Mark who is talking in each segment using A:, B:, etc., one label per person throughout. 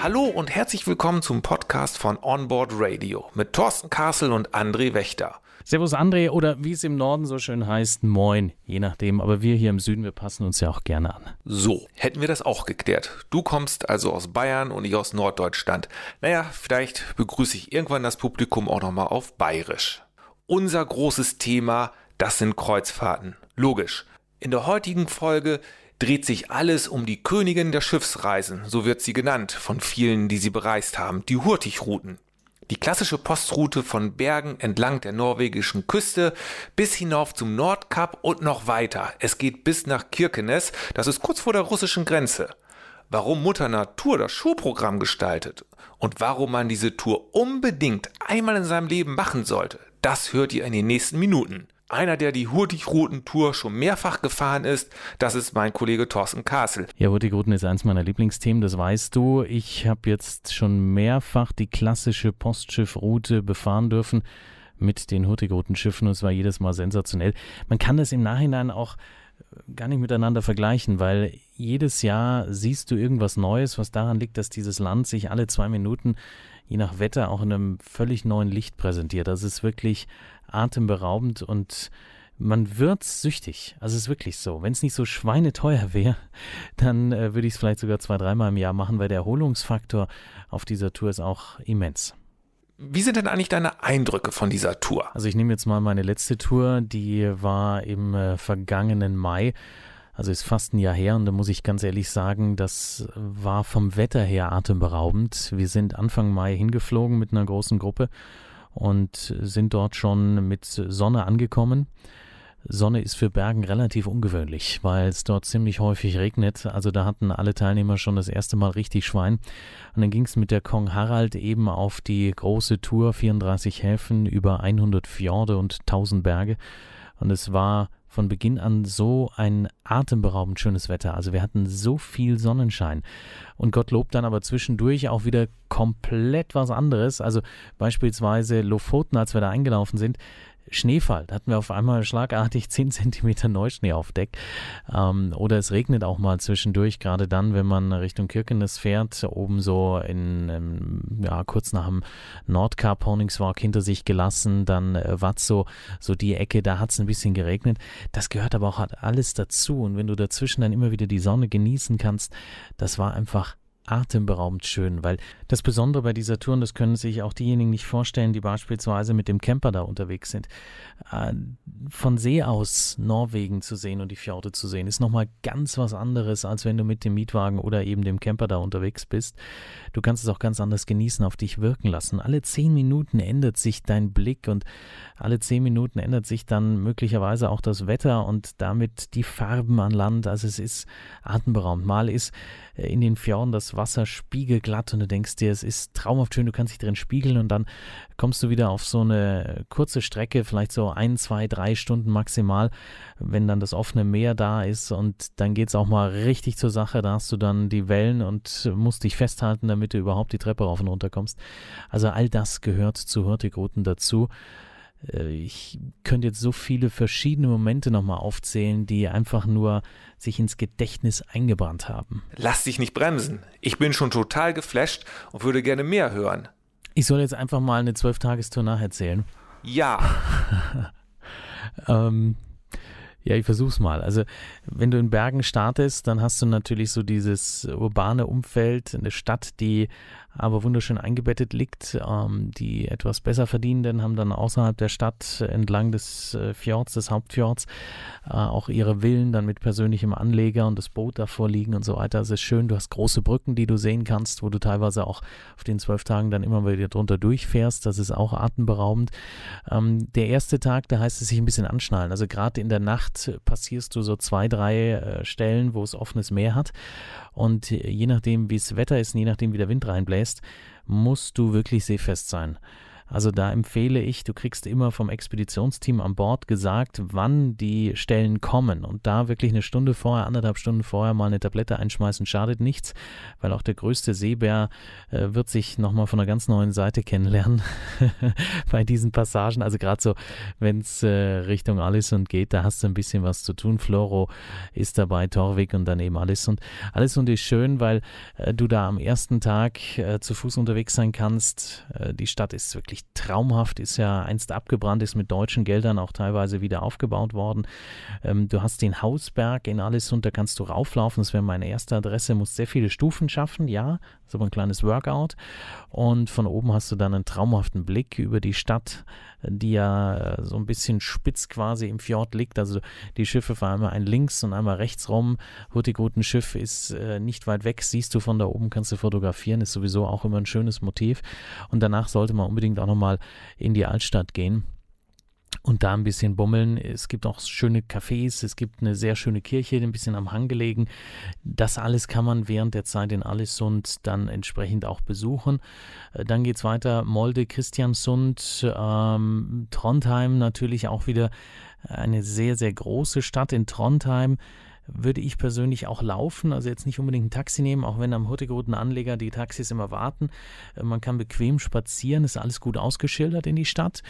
A: Hallo und herzlich willkommen zum Podcast von Onboard Radio mit Thorsten Kassel und André Wächter.
B: Servus André oder wie es im Norden so schön heißt, moin, je nachdem. Aber wir hier im Süden, wir passen uns ja auch gerne an.
A: So, hätten wir das auch geklärt. Du kommst also aus Bayern und ich aus Norddeutschland. Naja, vielleicht begrüße ich irgendwann das Publikum auch nochmal auf Bayerisch. Unser großes Thema, das sind Kreuzfahrten. Logisch. In der heutigen Folge dreht sich alles um die Königin der Schiffsreisen, so wird sie genannt von vielen, die sie bereist haben, die Hurtigruten. Die klassische Postroute von Bergen entlang der norwegischen Küste bis hinauf zum Nordkap und noch weiter. Es geht bis nach Kirkenes, das ist kurz vor der russischen Grenze. Warum Mutter Natur das Schulprogramm gestaltet und warum man diese Tour unbedingt einmal in seinem Leben machen sollte, das hört ihr in den nächsten Minuten. Einer, der die Hurtigruten-Tour schon mehrfach gefahren ist, das ist mein Kollege Thorsten Kassel.
B: Ja, Hurtigruten ist eins meiner Lieblingsthemen, das weißt du. Ich habe jetzt schon mehrfach die klassische Postschiffroute befahren dürfen mit den Hurtigruten-Schiffen und es war jedes Mal sensationell. Man kann das im Nachhinein auch gar nicht miteinander vergleichen, weil jedes Jahr siehst du irgendwas Neues, was daran liegt, dass dieses Land sich alle zwei Minuten, je nach Wetter, auch in einem völlig neuen Licht präsentiert. Das ist wirklich atemberaubend und man wird süchtig. Also es ist wirklich so. Wenn es nicht so schweineteuer wäre, dann äh, würde ich es vielleicht sogar zwei, dreimal im Jahr machen, weil der Erholungsfaktor auf dieser Tour ist auch immens.
A: Wie sind denn eigentlich deine Eindrücke von dieser Tour?
B: Also ich nehme jetzt mal meine letzte Tour, die war im äh, vergangenen Mai. Also ist fast ein Jahr her und da muss ich ganz ehrlich sagen, das war vom Wetter her atemberaubend. Wir sind Anfang Mai hingeflogen mit einer großen Gruppe und sind dort schon mit Sonne angekommen. Sonne ist für Bergen relativ ungewöhnlich, weil es dort ziemlich häufig regnet. Also da hatten alle Teilnehmer schon das erste Mal richtig Schwein. Und dann ging es mit der Kong Harald eben auf die große Tour, 34 Häfen, über 100 Fjorde und 1000 Berge. Und es war von Beginn an so ein atemberaubend schönes Wetter. Also wir hatten so viel Sonnenschein. Und Gottlob dann aber zwischendurch auch wieder komplett was anderes. Also beispielsweise Lofoten, als wir da eingelaufen sind, Schneefall. Da hatten wir auf einmal schlagartig 10 cm Neuschnee auf Deck. Ähm, oder es regnet auch mal zwischendurch, gerade dann, wenn man Richtung Kirkenes fährt, oben so in, ähm, ja, kurz nach dem Nordkap Horningswalk hinter sich gelassen, dann äh, Watzo, so die Ecke, da hat es ein bisschen geregnet. Das gehört aber auch alles dazu. Und wenn du dazwischen dann immer wieder die Sonne genießen kannst, das war einfach atemberaubend schön, weil das Besondere bei dieser Tour, und das können sich auch diejenigen nicht vorstellen, die beispielsweise mit dem Camper da unterwegs sind, äh, von See aus Norwegen zu sehen und die Fjorde zu sehen, ist nochmal ganz was anderes, als wenn du mit dem Mietwagen oder eben dem Camper da unterwegs bist. Du kannst es auch ganz anders genießen, auf dich wirken lassen. Alle zehn Minuten ändert sich dein Blick und alle zehn Minuten ändert sich dann möglicherweise auch das Wetter und damit die Farben an Land. Also es ist atemberaubend. Mal ist äh, in den Fjorden das Wasser spiegelglatt und du denkst dir, es ist traumhaft schön, du kannst dich drin spiegeln und dann kommst du wieder auf so eine kurze Strecke, vielleicht so ein, zwei, drei Stunden maximal, wenn dann das offene Meer da ist und dann geht es auch mal richtig zur Sache, da hast du dann die Wellen und musst dich festhalten, damit du überhaupt die Treppe rauf und runter kommst. Also all das gehört zu Hurtigruten dazu. Äh, ich könnte jetzt so viele verschiedene Momente nochmal aufzählen, die einfach nur sich ins Gedächtnis eingebrannt haben.
A: Lass dich nicht bremsen. Ich bin schon total geflasht und würde gerne mehr hören.
B: Ich soll jetzt einfach mal eine Zwölftagestour nacherzählen.
A: Ja.
B: ähm, ja, ich versuch's mal. Also, wenn du in Bergen startest, dann hast du natürlich so dieses urbane Umfeld, eine Stadt, die aber wunderschön eingebettet liegt. Ähm, die etwas besser verdienenden haben dann außerhalb der Stadt entlang des äh, Fjords, des Hauptfjords, äh, auch ihre Villen dann mit persönlichem Anleger und das Boot davor liegen und so weiter. Es ist schön, du hast große Brücken, die du sehen kannst, wo du teilweise auch auf den zwölf Tagen dann immer wieder drunter durchfährst. Das ist auch atemberaubend. Ähm, der erste Tag, da heißt es sich ein bisschen anschnallen. Also gerade in der Nacht passierst du so zwei, drei äh, Stellen, wo es offenes Meer hat. Und je nachdem, wie das Wetter ist, je nachdem, wie der Wind reinbläst, musst du wirklich seefest sein. Also da empfehle ich, du kriegst immer vom Expeditionsteam an Bord gesagt, wann die Stellen kommen und da wirklich eine Stunde vorher, anderthalb Stunden vorher mal eine Tablette einschmeißen, schadet nichts, weil auch der größte Seebär äh, wird sich nochmal von einer ganz neuen Seite kennenlernen bei diesen Passagen. Also gerade so, wenn es äh, Richtung Alisund geht, da hast du ein bisschen was zu tun. Floro ist dabei, Torvik und dann eben Alisund. Alisund ist schön, weil äh, du da am ersten Tag äh, zu Fuß unterwegs sein kannst. Äh, die Stadt ist wirklich traumhaft, ist ja einst abgebrannt, ist mit deutschen Geldern auch teilweise wieder aufgebaut worden. Ähm, du hast den Hausberg in Alisund, da kannst du rauflaufen. Das wäre meine erste Adresse, musst sehr viele Stufen schaffen, ja, aber ein kleines Workout. Und von oben hast du dann einen traumhaften Blick über die Stadt, die ja äh, so ein bisschen spitz quasi im Fjord liegt. Also die Schiffe fahren einmal ein links und einmal rechts rum. Hurtigruten-Schiff ist äh, nicht weit weg, siehst du von da oben, kannst du fotografieren, ist sowieso auch immer ein schönes Motiv. Und danach sollte man unbedingt auch nochmal in die Altstadt gehen und da ein bisschen bummeln. Es gibt auch schöne Cafés, es gibt eine sehr schöne Kirche, ein bisschen am Hang gelegen. Das alles kann man während der Zeit in Allesund dann entsprechend auch besuchen. Äh, dann geht es weiter, Molde, Christiansund, ähm, Trondheim natürlich auch wieder eine sehr, sehr große Stadt in Trondheim würde ich persönlich auch laufen, also jetzt nicht unbedingt ein Taxi nehmen, auch wenn am Hurtigruten Anleger die Taxis immer warten. Äh, man kann bequem spazieren, ist alles gut ausgeschildert in die Stadt.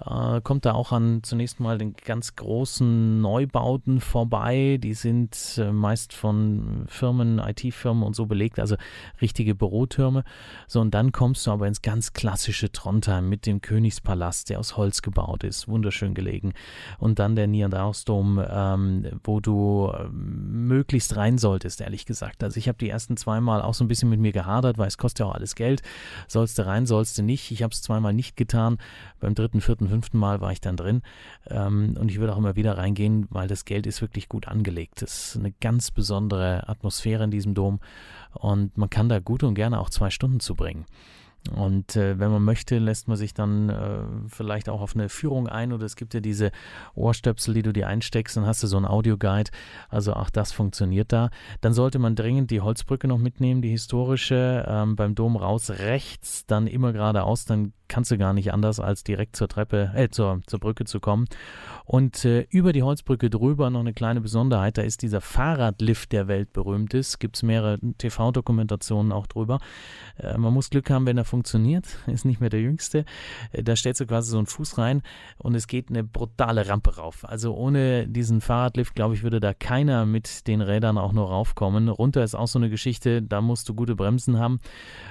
B: Äh, kommt da auch an zunächst mal den ganz großen Neubauten vorbei. Die sind äh, meist von Firmen, IT-Firmen und so belegt, also richtige Bürotürme. So, und dann kommst du aber ins ganz klassische Trondheim mit dem Königspalast, der aus Holz gebaut ist, wunderschön gelegen. Und dann der Niederdausdom, ähm, wo du ähm, möglichst rein solltest, ehrlich gesagt. Also ich habe die ersten zweimal auch so ein bisschen mit mir gehadert, weil es kostet ja auch alles Geld. Sollst du rein, sollst du nicht. Ich habe es zweimal nicht getan. Beim dritten, vierten, fünften Mal war ich dann drin. Ähm, und ich würde auch immer wieder reingehen, weil das Geld ist wirklich gut angelegt. Es ist eine ganz besondere Atmosphäre in diesem Dom. Und man kann da gut und gerne auch zwei Stunden zubringen. Und äh, wenn man möchte, lässt man sich dann äh, vielleicht auch auf eine Führung ein oder es gibt ja diese Ohrstöpsel, die du dir einsteckst, dann hast du so einen Audioguide. Also auch das funktioniert da. Dann sollte man dringend die Holzbrücke noch mitnehmen, die historische, ähm, beim Dom raus rechts, dann immer geradeaus, dann kannst du gar nicht anders, als direkt zur Treppe, äh, zur, zur Brücke zu kommen. Und äh, über die Holzbrücke drüber noch eine kleine Besonderheit, da ist dieser Fahrradlift, der weltberühmt ist. Gibt es mehrere TV-Dokumentationen auch drüber. Äh, man muss Glück haben, wenn er funktioniert, ist nicht mehr der jüngste. Äh, da stellst du quasi so einen Fuß rein und es geht eine brutale Rampe rauf. Also ohne diesen Fahrradlift, glaube ich, würde da keiner mit den Rädern auch nur raufkommen. Runter ist auch so eine Geschichte, da musst du gute Bremsen haben.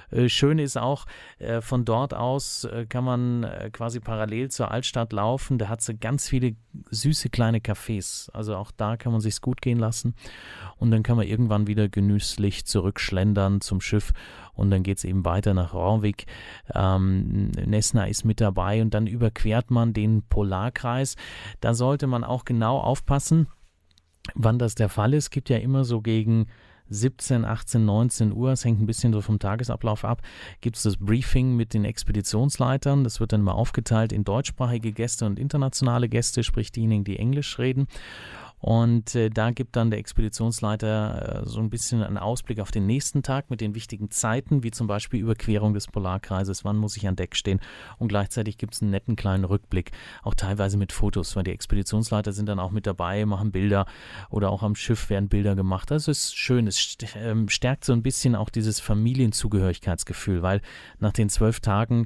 B: Äh, schön ist auch, äh, von dort aus kann man quasi parallel zur Altstadt laufen. Da hat sie ganz viele süße kleine Cafés. Also auch da kann man sich's gut gehen lassen. Und dann kann man irgendwann wieder genüsslich zurückschlendern zum Schiff. Und dann geht es eben weiter nach Rorvik. Ähm, Nesna ist mit dabei und dann überquert man den Polarkreis. Da sollte man auch genau aufpassen, wann das der Fall ist. Es gibt ja immer so gegen 17, 18, 19 Uhr, es hängt ein bisschen so vom Tagesablauf ab, gibt es das Briefing mit den Expeditionsleitern. Das wird dann mal aufgeteilt in deutschsprachige Gäste und internationale Gäste, sprich diejenigen, die Englisch reden. Und äh, da gibt dann der Expeditionsleiter äh, so ein bisschen einen Ausblick auf den nächsten Tag mit den wichtigen Zeiten, wie zum Beispiel Überquerung des Polarkreises, wann muss ich an Deck stehen. Und gleichzeitig gibt es einen netten kleinen Rückblick, auch teilweise mit Fotos, weil die Expeditionsleiter sind dann auch mit dabei, machen Bilder oder auch am Schiff werden Bilder gemacht. Das ist schön, es ähm, stärkt so ein bisschen auch dieses Familienzugehörigkeitsgefühl, weil nach den zwölf Tagen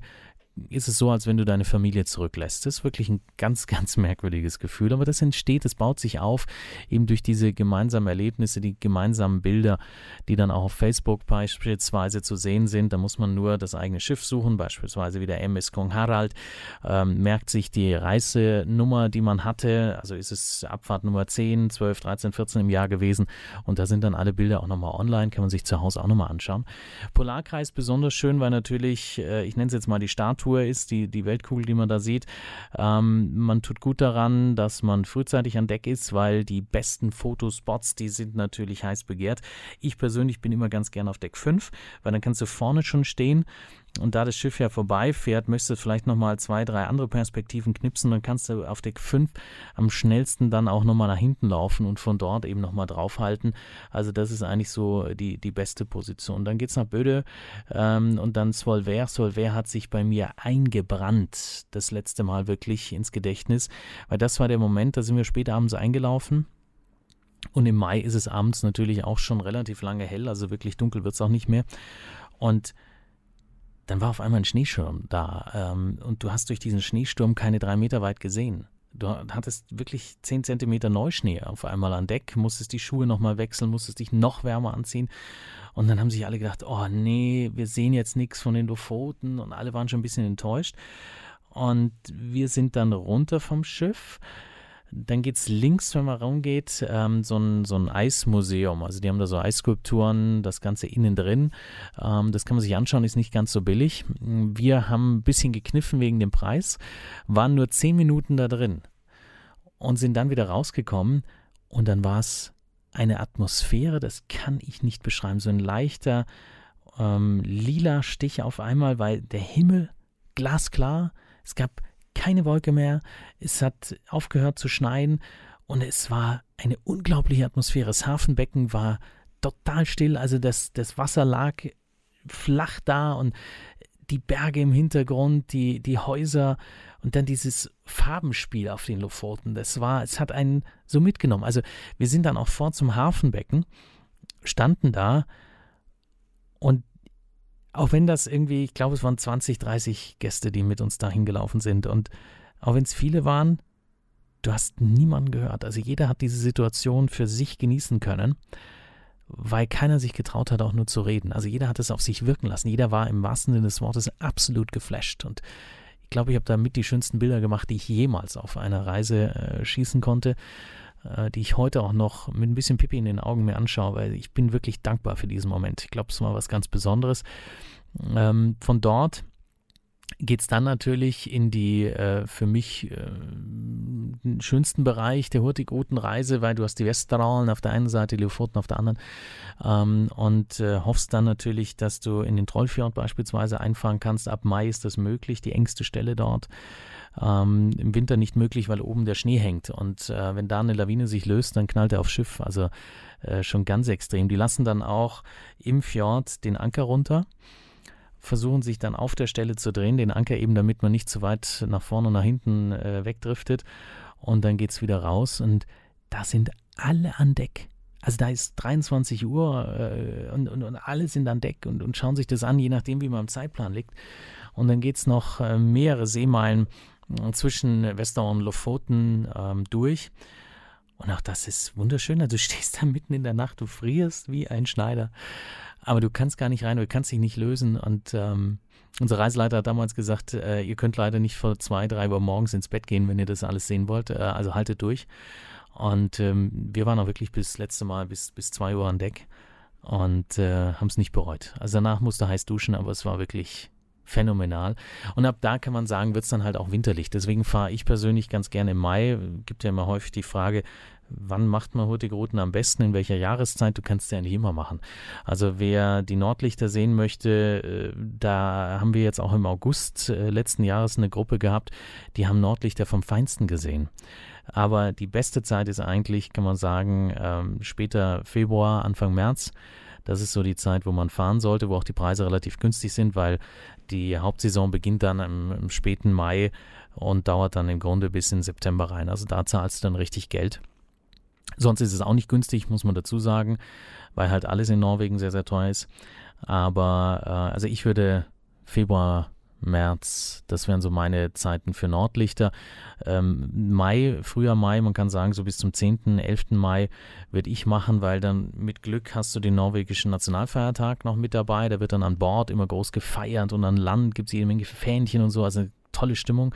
B: ist es so, als wenn du deine Familie zurücklässt. Das ist wirklich ein ganz, ganz merkwürdiges Gefühl, aber das entsteht, es baut sich auf, eben durch diese gemeinsamen Erlebnisse, die gemeinsamen Bilder, die dann auch auf Facebook beispielsweise zu sehen sind. Da muss man nur das eigene Schiff suchen, beispielsweise wie der MS Kong Harald, ähm, merkt sich die Reisenummer, die man hatte, also ist es Abfahrt Nummer 10, 12, 13, 14 im Jahr gewesen und da sind dann alle Bilder auch nochmal online, kann man sich zu Hause auch nochmal anschauen. Polarkreis besonders schön, weil natürlich, äh, ich nenne es jetzt mal die Statue, Tour ist, die, die Weltkugel, die man da sieht. Ähm, man tut gut daran, dass man frühzeitig an Deck ist, weil die besten Fotospots, die sind natürlich heiß begehrt. Ich persönlich bin immer ganz gern auf Deck 5, weil dann kannst du vorne schon stehen Und da das Schiff ja vorbeifährt, möchtest du vielleicht nochmal zwei, drei andere Perspektiven knipsen. Dann kannst du auf Deck 5 am schnellsten dann auch nochmal nach hinten laufen und von dort eben nochmal draufhalten. Also das ist eigentlich so die, die beste Position. Dann geht es nach Böde ähm, und dann Svolver. Svolver hat sich bei mir eingebrannt, das letzte Mal wirklich ins Gedächtnis, weil das war der Moment, da sind wir spät abends eingelaufen. Und im Mai ist es abends natürlich auch schon relativ lange hell, also wirklich dunkel wird es auch nicht mehr. Und dann war auf einmal ein Schneeschirm da ähm, und du hast durch diesen Schneesturm keine drei Meter weit gesehen. Du hattest wirklich zehn Zentimeter Neuschnee auf einmal an Deck, musstest die Schuhe nochmal wechseln, musstest dich noch wärmer anziehen. Und dann haben sich alle gedacht, oh nee, wir sehen jetzt nichts von den Lofoten und alle waren schon ein bisschen enttäuscht. Und wir sind dann runter vom Schiff dann geht es links, wenn man rumgeht, ähm, so, ein, so ein Eismuseum. Also die haben da so Eisskulpturen, das Ganze innen drin. Ähm, das kann man sich anschauen, ist nicht ganz so billig. Wir haben ein bisschen gekniffen wegen dem Preis, waren nur zehn Minuten da drin und sind dann wieder rausgekommen und dann war es eine Atmosphäre, das kann ich nicht beschreiben, so ein leichter ähm, lila Stich auf einmal, weil der Himmel glasklar, es gab keine Wolke mehr, es hat aufgehört zu schneien und es war eine unglaubliche Atmosphäre. Das Hafenbecken war total still, also das, das Wasser lag flach da und die Berge im Hintergrund, die, die Häuser und dann dieses Farbenspiel auf den Lofoten. Das war, es hat einen so mitgenommen. Also wir sind dann auch vor zum Hafenbecken, standen da und auch wenn das irgendwie, ich glaube, es waren 20, 30 Gäste, die mit uns dahin gelaufen sind. Und auch wenn es viele waren, du hast niemanden gehört. Also jeder hat diese Situation für sich genießen können, weil keiner sich getraut hat, auch nur zu reden. Also jeder hat es auf sich wirken lassen. Jeder war im wahrsten Sinne des Wortes absolut geflasht. Und ich glaube, ich habe damit die schönsten Bilder gemacht, die ich jemals auf einer Reise äh, schießen konnte. Äh, die ich heute auch noch mit ein bisschen Pipi in den Augen mir anschaue, weil ich bin wirklich dankbar für diesen Moment. Ich glaube, es war was ganz Besonderes. Ähm, von dort geht es dann natürlich in die äh, für mich äh, schönsten Bereich der Hurtigruten-Reise, weil du hast die Westeralen auf der einen Seite, die Lofoten auf der anderen ähm, und äh, hoffst dann natürlich, dass du in den Trollfjord beispielsweise einfahren kannst. Ab Mai ist das möglich, die engste Stelle dort ähm, im Winter nicht möglich, weil oben der Schnee hängt. Und äh, wenn da eine Lawine sich löst, dann knallt er aufs Schiff. Also äh, schon ganz extrem. Die lassen dann auch im Fjord den Anker runter versuchen sich dann auf der Stelle zu drehen, den Anker eben, damit man nicht zu weit nach vorne und nach hinten äh, wegdriftet. Und dann geht es wieder raus und da sind alle an Deck. Also da ist 23 Uhr äh, und, und, und, alle sind an Deck und, und schauen sich das an, je nachdem, wie man im Zeitplan liegt. Und dann geht es noch äh, mehrere Seemeilen zwischen Wester und Lofoten ähm, durch. Und auch das ist wunderschön. Also du stehst da mitten in der Nacht, du frierst wie ein Schneider. Aber du kannst gar nicht rein, du kannst dich nicht lösen. Und ähm, unser Reiseleiter hat damals gesagt, äh, ihr könnt leider nicht vor zwei, drei Uhr morgens ins Bett gehen, wenn ihr das alles sehen wollt. Äh, also haltet durch. Und ähm, wir waren auch wirklich bis letzte Mal bis, bis zwei Uhr an Deck und äh, haben es nicht bereut. Also danach musste heiß duschen, aber es war wirklich phänomenal. Und ab da kann man sagen, wird es dann halt auch winterlich. Deswegen fahre ich persönlich ganz gerne im Mai. Gibt ja immer häufig die Frage, wann macht man Hurtigruten am besten, in welcher Jahreszeit? Du kannst ja nicht immer machen. Also wer die Nordlichter sehen möchte, äh, da haben wir jetzt auch im August äh, letzten Jahres eine Gruppe gehabt, die haben Nordlichter vom Feinsten gesehen. Aber die beste Zeit ist eigentlich, kann man sagen, ähm, später Februar, Anfang März. Das ist so die Zeit, wo man fahren sollte, wo auch die Preise relativ günstig sind, weil die Hauptsaison beginnt dann im, im späten Mai und dauert dann im Grunde bis in September rein. Also da zahlst du dann richtig Geld. Sonst ist es auch nicht günstig, muss man dazu sagen, weil halt alles in Norwegen sehr, sehr teuer ist. Aber äh, also ich würde Februar, März, das wären so meine Zeiten für Nordlichter. Ähm, Mai, früher Mai, man kann sagen, so bis zum 10., 11. Mai würde ich machen, weil dann mit Glück hast du den norwegischen Nationalfeiertag noch mit dabei. Der wird dann an Bord immer groß gefeiert und an Land gibt es jede Menge Fähnchen und so. Also tolle Stimmung,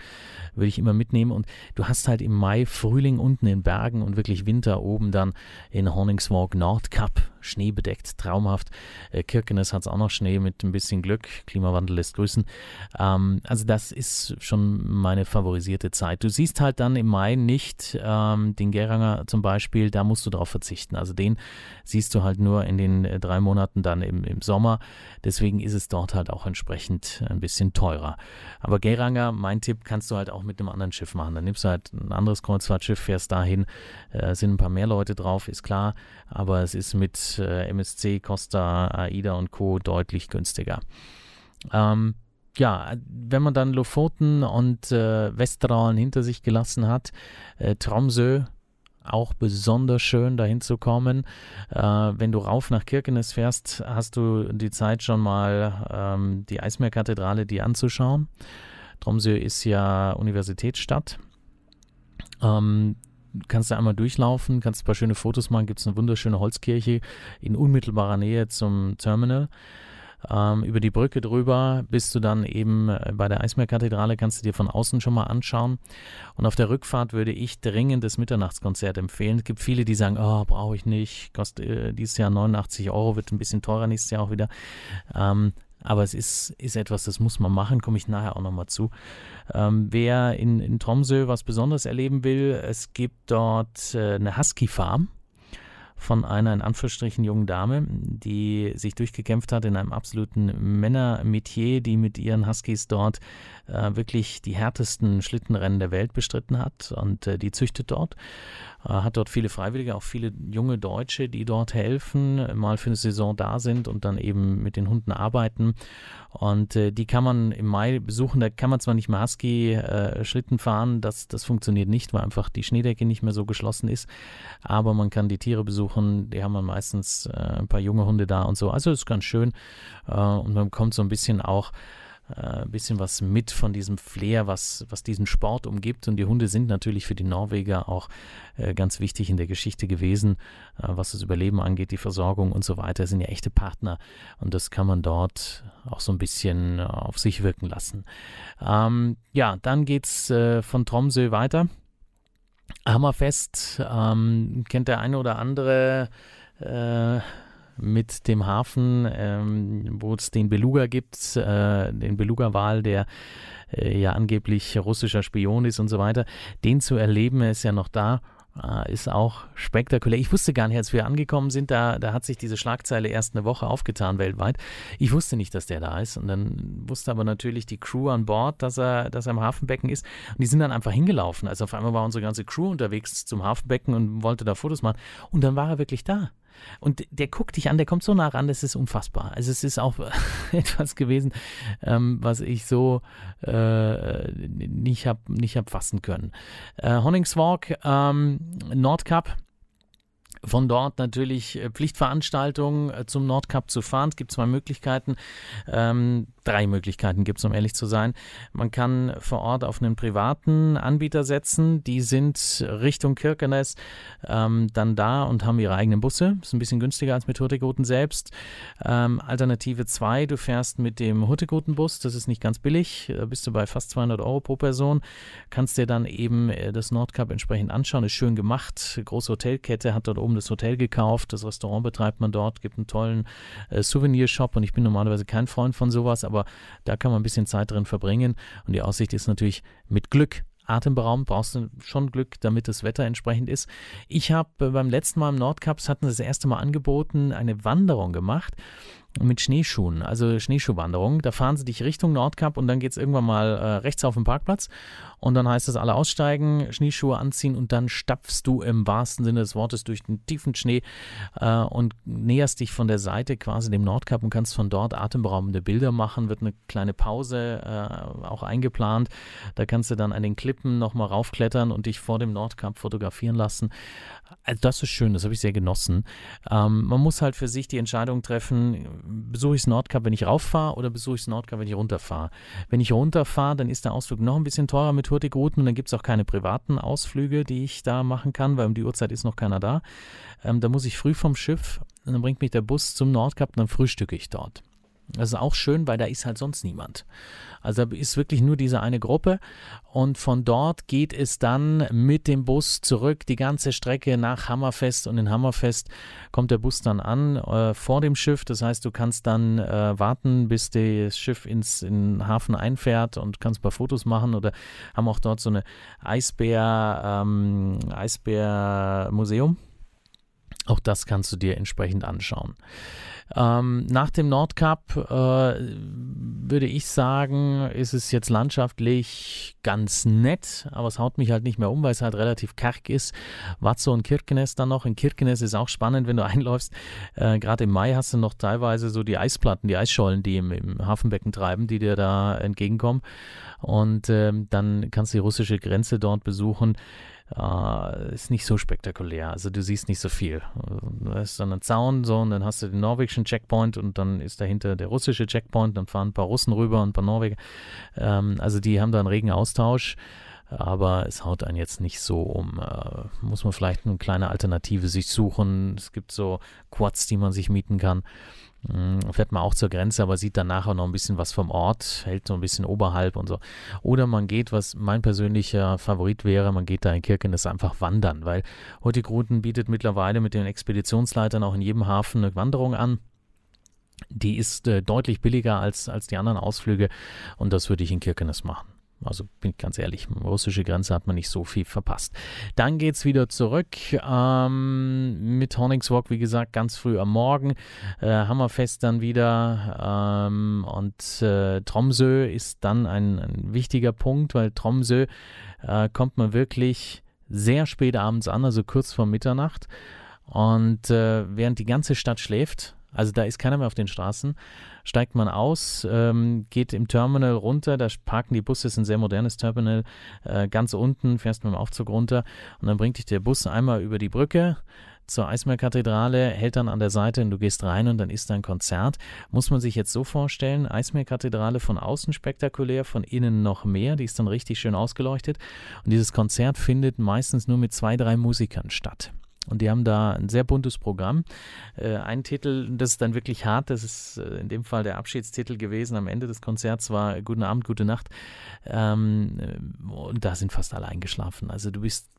B: würde ich immer mitnehmen. Und du hast halt im Mai Frühling unten in Bergen und wirklich Winter oben dann in Horningswalk Nordkap, schneebedeckt, traumhaft. Äh, Kirkenes hat es auch noch Schnee mit ein bisschen Glück, Klimawandel lässt grüßen. Ähm, also das ist schon meine favorisierte Zeit. Du siehst halt dann im Mai nicht ähm, den Geranger zum Beispiel, da musst du darauf verzichten. Also den siehst du halt nur in den äh, drei Monaten dann im, im Sommer. Deswegen ist es dort halt auch entsprechend ein bisschen teurer. Aber Geranger, mein Tipp, kannst du halt auch mit einem anderen Schiff machen. Dann nimmst du halt ein anderes Kreuzfahrtschiff, fährst dahin, äh, sind ein paar mehr Leute drauf, ist klar, aber es ist mit äh, MSC, Costa, AIDA und Co. deutlich günstiger. Ähm, ja, wenn man dann Lofoten und äh, Westerdalen hinter sich gelassen hat, äh, Tromsø auch besonders schön dahin zu kommen. Äh, wenn du rauf nach Kirkenes fährst, hast du die Zeit schon mal ähm, die Eismeerkathedrale dir anzuschauen. Tromsø ist ja Universitätsstadt. Ähm, kannst du einmal durchlaufen, kannst ein paar schöne Fotos machen, gibt es eine wunderschöne Holzkirche in unmittelbarer Nähe zum Terminal. Ähm, über die Brücke drüber bist du dann eben äh, bei der Eismeerkathedrale, kannst du dir von außen schon mal anschauen. Und auf der Rückfahrt würde ich dringend das Mitternachtskonzert empfehlen. Es gibt viele, die sagen, oh, brauche ich nicht, kostet äh, dieses Jahr 89 Euro, wird ein bisschen teurer nächstes Jahr auch wieder. Ähm, aber es ist, ist etwas, das muss man machen, komme ich nachher auch nochmal zu. Ähm, wer in, in Tromsø was Besonderes erleben will, es gibt dort äh, eine Husky-Farm von einer in Anführungsstrichen jungen Dame, die sich durchgekämpft hat in einem absoluten Männermetier, die mit ihren Huskies dort äh, wirklich die härtesten Schlittenrennen der Welt bestritten hat und äh, die züchtet dort. Äh, hat dort viele Freiwillige, auch viele junge Deutsche, die dort helfen, mal für eine Saison da sind und dann eben mit den Hunden arbeiten. Und äh, die kann man im Mai besuchen. Da kann man zwar nicht mehr Husky-Schlitten äh, fahren, das, das funktioniert nicht, weil einfach die Schneedecke nicht mehr so geschlossen ist. Aber man kann die Tiere besuchen. Die haben dann meistens äh, ein paar junge Hunde da und so. Also ist ganz schön. Und man kommt so ein bisschen auch ein äh, bisschen was mit von diesem Flair, was, was diesen Sport umgibt. Und die Hunde sind natürlich für die Norweger auch äh, ganz wichtig in der Geschichte gewesen, äh, was das Überleben angeht, die Versorgung und so weiter. Sind ja echte Partner und das kann man dort auch so ein bisschen auf sich wirken lassen. Ähm, ja, dann geht's äh, von Tromsø weiter. Hammerfest ähm, kennt der eine oder andere mit dem Hafen, ähm, wo es den Beluga gibt, äh, den Beluga-Wal, der äh, ja angeblich russischer Spion ist und so weiter. Den zu erleben, er ist ja noch da. Uh, ist auch spektakulär. Ich wusste gar nicht, als wir angekommen sind, da, da hat sich diese Schlagzeile erst eine Woche aufgetan weltweit. Ich wusste nicht, dass der da ist. Und dann wusste aber natürlich die Crew an Bord, dass er, dass er im Hafenbecken ist. Und die sind dann einfach hingelaufen. Also auf einmal war unsere ganze Crew unterwegs zum Hafenbecken und wollte da Fotos machen. Und dann war er wirklich da. Und der guckt dich an, der kommt so nah ran, das ist unfassbar. Also es ist auch etwas gewesen, ähm, was ich so äh, nicht habe nicht hab fassen können. Äh, Honningswalk, ähm, Nordcup, von dort natürlich äh, Pflichtveranstaltungen äh, zum Nordcup zu fahren. Es gibt zwei Möglichkeiten. Ähm, drei Möglichkeiten gibt es, um ehrlich zu sein. Man kann vor Ort auf einen privaten Anbieter setzen. Die sind Richtung Kirkenes ähm, dann da und haben ihre eigenen Busse. Ist ein bisschen günstiger als mit Hurtigruten selbst. Ähm, Alternative 2, du fährst mit dem Hurtigruten-Bus. Das ist nicht ganz billig. Da bist du bei fast 200 Euro pro Person. Kannst dir dann eben äh, das Nordcup entsprechend anschauen. Ist schön gemacht. Große Hotelkette hat dort oben das Hotel gekauft. Das Restaurant betreibt man dort. Gibt einen tollen äh, Souvenirshop. Und ich bin normalerweise kein Freund von sowas, aber da kann man ein bisschen Zeit drin verbringen. Und die Aussicht ist natürlich mit Glück atemberaubend, brauchst du schon Glück, damit das Wetter entsprechend ist. Ich habe äh, beim letzten Mal im Nordcups hatten sie das erste Mal angeboten, eine Wanderung gemacht mit Schneeschuhen, also Schneeschuhwanderung. Da fahren sie dich Richtung Nordkap und dann geht es irgendwann mal äh, rechts auf den Parkplatz und dann heißt es alle aussteigen, Schneeschuhe anziehen und dann stapfst du im wahrsten Sinne des Wortes durch den tiefen Schnee äh, und näherst dich von der Seite quasi dem Nordkap und kannst von dort atemberaubende Bilder machen. Wird eine kleine Pause äh, auch eingeplant. Da kannst du dann an den Klippen nochmal raufklettern und dich vor dem Nordkap fotografieren lassen. Also das ist schön, das habe ich sehr genossen. Ähm, man muss halt für sich die Entscheidung treffen, besuche ich das Nordkap, wenn ich rauffahre oder besuche ich das Nordkap, wenn ich runterfahre. Wenn ich runterfahre, dann ist der Ausflug noch ein bisschen teurer mit Hurtigruten und dann gibt es auch keine privaten Ausflüge, die ich da machen kann, weil um die Uhrzeit ist noch keiner da. Ähm, da muss ich früh vom Schiff und dann bringt mich der Bus zum Nordkap und dann frühstücke ich dort. Das ist auch schön, weil da ist halt sonst niemand. Also da ist wirklich nur diese eine Gruppe und von dort geht es dann mit dem Bus zurück die ganze Strecke nach Hammerfest und in Hammerfest kommt der Bus dann an äh, vor dem Schiff. Das heißt, du kannst dann äh, warten, bis das Schiff ins in den Hafen einfährt und kannst ein paar Fotos machen oder haben auch dort so eine Eisbär ähm, Eisbär-Museum. Auch das kannst du dir entsprechend anschauen. Ähm, nach dem Nordkap äh, würde ich sagen, ist es jetzt landschaftlich ganz nett, aber es haut mich halt nicht mehr um, weil es halt relativ karg ist. Watzo und Kirkenes dann noch. In Kirkenes ist auch spannend, wenn du einläufst. Äh, Gerade im Mai hast du noch teilweise so die Eisplatten, die Eisschollen, die im, im Hafenbecken treiben, die dir da entgegenkommen. Und äh, dann kannst du die russische Grenze dort besuchen äh, ist nicht so spektakulär. Also du siehst nicht so viel. Du hast dann einen Zaun so und dann hast du den norwegischen Checkpoint und dann ist dahinter der russische Checkpoint, dann fahren ein paar Russen rüber und ein paar Norweger. Ähm, also die haben da einen regen Austausch. Aber es haut einen jetzt nicht so um. Äh, muss man vielleicht eine kleine Alternative sich suchen. Es gibt so Quads, die man sich mieten kann. Hm, fährt man auch zur Grenze, aber sieht dann nachher noch ein bisschen was vom Ort, hält so ein bisschen oberhalb und so. Oder man geht, was mein persönlicher Favorit wäre, man geht da in Kirkenes einfach wandern, weil Hurtigruten bietet mittlerweile mit den Expeditionsleitern auch in jedem Hafen eine Wanderung an. Die ist äh, deutlich billiger als, als die anderen Ausflüge und das würde ich in Kirkenes machen. Also bin ich ganz ehrlich, russische Grenze hat man nicht so viel verpasst. Dann geht es wieder zurück ähm, mit Horningswalk, wie gesagt, ganz früh am Morgen. Äh, Hammerfest dann wieder. Ähm, und äh, Tromsø ist dann ein, ein, wichtiger Punkt, weil Tromsø äh, kommt man wirklich sehr spät abends an, also kurz vor Mitternacht. Und äh, während die ganze Stadt schläft, also da ist keiner mehr auf den Straßen. Steigt man aus, ähm, geht im Terminal runter, da parken die Busse, ist ein sehr modernes Terminal, äh, ganz unten, fährst mit dem Aufzug runter und dann bringt dich der Bus einmal über die Brücke zur Eismeerkathedrale, hält dann an der Seite und du gehst rein und dann ist da ein Konzert. Muss man sich jetzt so vorstellen, Eismeerkathedrale von außen spektakulär, von innen noch mehr, die ist dann richtig schön ausgeleuchtet und dieses Konzert findet meistens nur mit zwei, drei Musikern statt. Und die haben da ein sehr buntes Programm. Äh, ein Titel, das ist dann wirklich hart, das ist äh, in dem Fall der Abschiedstitel gewesen. Am Ende des Konzerts war Guten Abend, gute Nacht. Ähm, äh, und da sind fast alle eingeschlafen. Also du bist,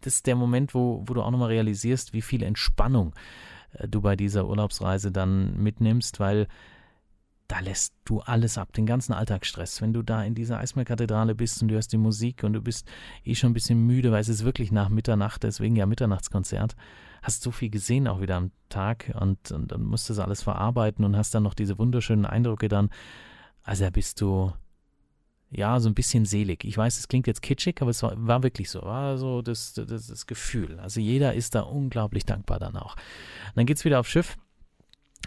B: das ist der Moment, wo, wo du auch nochmal realisierst, wie viel Entspannung äh, du bei dieser Urlaubsreise dann mitnimmst, weil da lässt du alles ab, den ganzen Alltagsstress. Wenn du da in dieser Eismeerkathedrale bist und du hörst die Musik und du bist eh schon ein bisschen müde, weil es ist wirklich nach Mitternacht, deswegen ja Mitternachtskonzert, hast so viel gesehen auch wieder am Tag und, und dann musst du das alles verarbeiten und hast dann noch diese wunderschönen Eindrücke dann. Also da bist du ja, so ein bisschen selig. Ich weiß, es klingt jetzt kitschig, aber es war, war wirklich so, war so das, das, das Gefühl. Also jeder ist da unglaublich dankbar dann auch. Und dann geht's wieder aufs Schiff.